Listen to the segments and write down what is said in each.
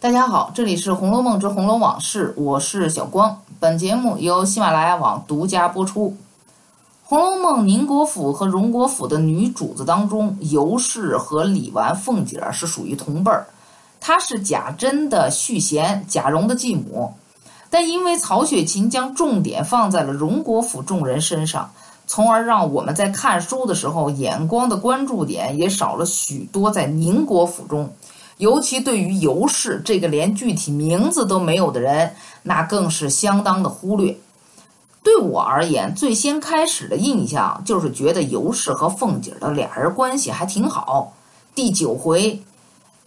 大家好，这里是《红楼梦之红楼往事》，我是小光。本节目由喜马拉雅网独家播出。《红楼梦》宁国府和荣国府的女主子当中，尤氏和李纨、凤姐儿是属于同辈儿。她是贾珍的续弦，贾蓉的继母。但因为曹雪芹将重点放在了荣国府众人身上，从而让我们在看书的时候眼光的关注点也少了许多在宁国府中。尤其对于尤氏这个连具体名字都没有的人，那更是相当的忽略。对我而言，最先开始的印象就是觉得尤氏和凤姐儿的俩人关系还挺好。第九回，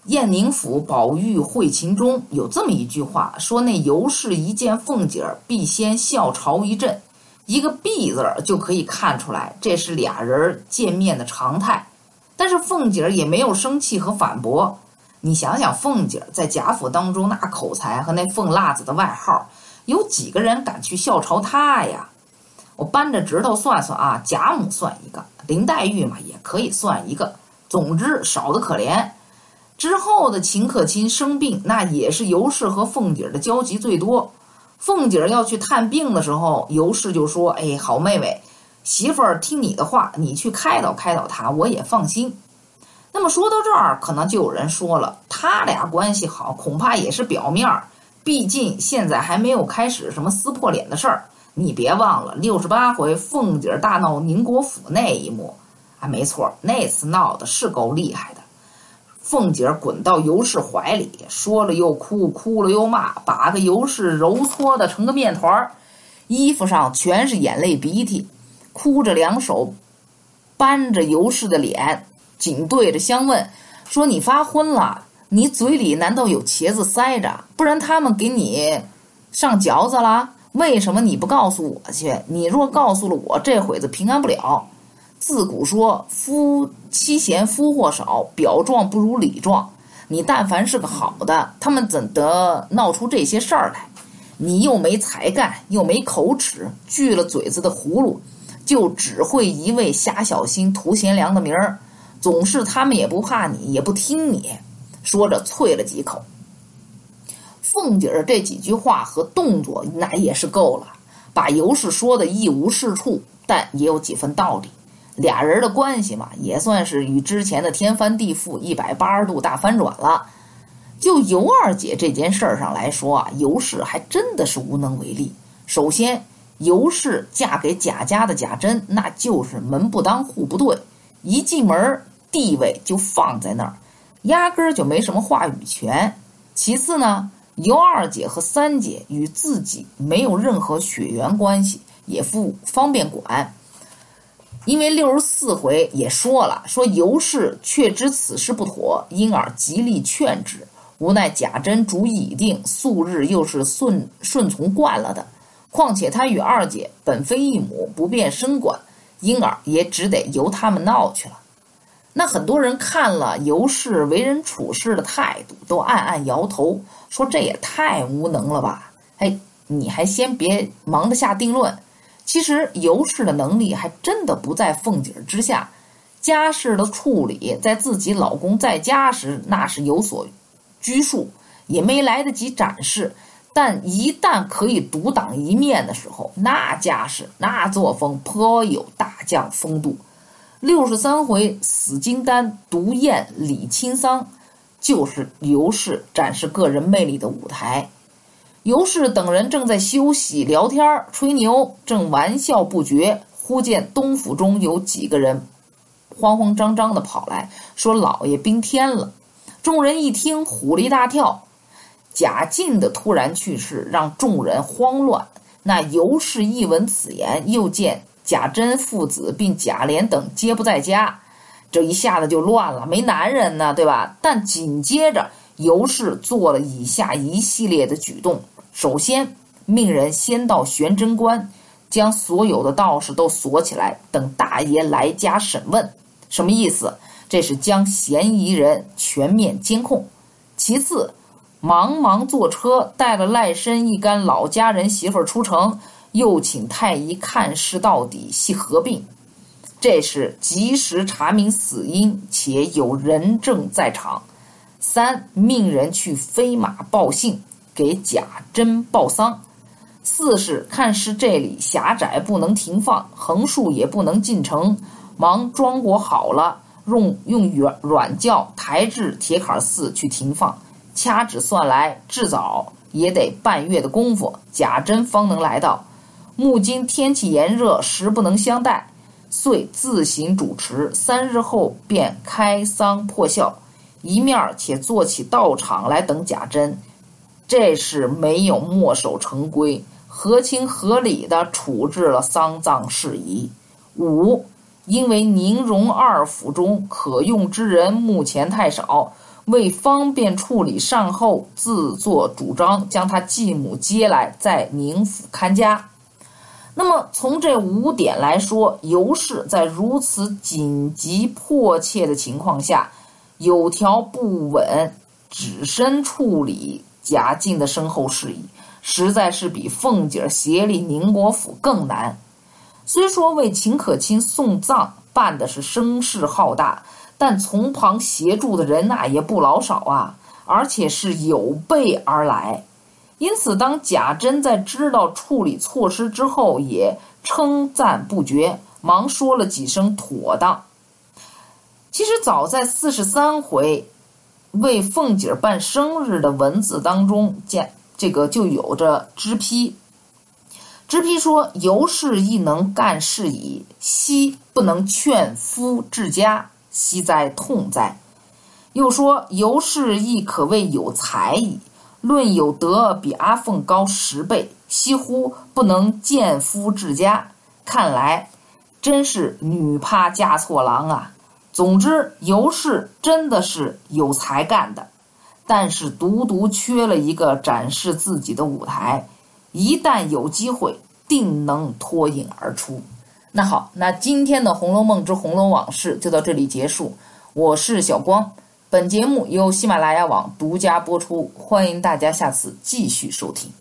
燕宁府宝玉会秦钟有这么一句话，说那尤氏一见凤姐儿必先笑朝一阵，一个“必”字儿就可以看出来，这是俩人见面的常态。但是凤姐儿也没有生气和反驳。你想想，凤姐在贾府当中那口才和那凤辣子的外号，有几个人敢去笑嘲她呀？我扳着指头算算啊，贾母算一个，林黛玉嘛也可以算一个。总之少得可怜。之后的秦可卿生病，那也是尤氏和凤姐的交集最多。凤姐要去探病的时候，尤氏就说：“哎，好妹妹，媳妇儿听你的话，你去开导开导她，我也放心。”那么说到这儿，可能就有人说了，他俩关系好，恐怕也是表面儿，毕竟现在还没有开始什么撕破脸的事儿。你别忘了六十八回凤姐大闹宁国府那一幕，啊，没错，那次闹的是够厉害的。凤姐滚到尤氏怀里，说了又哭，哭了又骂，把个尤氏揉搓的成个面团儿，衣服上全是眼泪鼻涕，哭着两手扳着尤氏的脸。紧对着相问，说：“你发昏了？你嘴里难道有茄子塞着？不然他们给你上嚼子了？为什么你不告诉我去？你若告诉了我，这会子平安不了。自古说夫妻贤，夫祸少，表状不如里状。你但凡是个好的，他们怎得闹出这些事儿来？你又没才干，又没口齿，锯了嘴子的葫芦，就只会一味瞎小心图贤良的名儿。”总是他们也不怕你，也不听你，说着啐了几口。凤姐儿这几句话和动作，那也是够了，把尤氏说的一无是处，但也有几分道理。俩人的关系嘛，也算是与之前的天翻地覆、一百八十度大翻转了。就尤二姐这件事儿上来说啊，尤氏还真的是无能为力。首先，尤氏嫁给贾家的贾珍，那就是门不当户不对，一进门地位就放在那儿，压根儿就没什么话语权。其次呢，尤二姐和三姐与自己没有任何血缘关系，也不方便管。因为六十四回也说了，说尤氏却知此事不妥，因而极力劝止。无奈贾珍主意已定，素日又是顺顺从惯了的，况且他与二姐本非一母，不便生管，因而也只得由他们闹去了。那很多人看了尤氏为人处事的态度，都暗暗摇头，说这也太无能了吧？哎，你还先别忙着下定论。其实尤氏的能力还真的不在凤姐之下，家事的处理在自己老公在家时那是有所拘束，也没来得及展示。但一旦可以独当一面的时候，那架势、那作风颇有大将风度。六十三回死金丹毒燕李清桑，就是尤氏展示个人魅力的舞台。尤氏等人正在休息聊天吹牛，正玩笑不绝，忽见东府中有几个人慌慌张张的跑来说：“老爷兵天了。”众人一听，唬了一大跳。贾进的突然去世，让众人慌乱。那尤氏一闻此言，又见。贾珍父子并贾琏等皆不在家，这一下子就乱了，没男人呢，对吧？但紧接着尤氏做了以下一系列的举动：首先，命人先到玄真关，将所有的道士都锁起来，等大爷来家审问。什么意思？这是将嫌疑人全面监控。其次，忙忙坐车带了赖身一干老家人媳妇儿出城。又请太医看尸到底，系何病，这是及时查明死因，且有人证在场。三命人去飞马报信，给贾珍报丧。四是看是这里狭窄不能停放，横竖也不能进城，忙装裹好了，用用软软轿抬至铁坎寺去停放。掐指算来，至早也得半月的功夫，贾珍方能来到。目今天气炎热，实不能相待，遂自行主持。三日后便开丧破孝，一面且做起道场来等贾珍。这是没有墨守成规。合情合理地处置了丧葬事宜。五，因为宁荣二府中可用之人目前太少，为方便处理善后，自作主张将他继母接来，在宁府看家。那么从这五点来说，尤氏在如此紧急迫切的情况下，有条不紊，只身处理贾敬的身后事宜。实在是比凤姐协理宁国府更难。虽说为秦可卿送葬办的是声势浩大，但从旁协助的人呐也不老少啊，而且是有备而来。因此，当贾珍在知道处理措施之后，也称赞不绝，忙说了几声妥当。其实，早在四十三回为凤姐办生日的文字当中见。这个就有着支批，支批说尤氏亦能干事矣，惜不能劝夫治家，惜哉痛哉。又说尤氏亦可谓有才矣，论有德比阿凤高十倍，惜乎不能见夫治家。看来真是女怕嫁错郎啊。总之，尤氏真的是有才干的。但是独独缺了一个展示自己的舞台，一旦有机会，定能脱颖而出。那好，那今天的《红楼梦之红楼往事》就到这里结束。我是小光，本节目由喜马拉雅网独家播出，欢迎大家下次继续收听。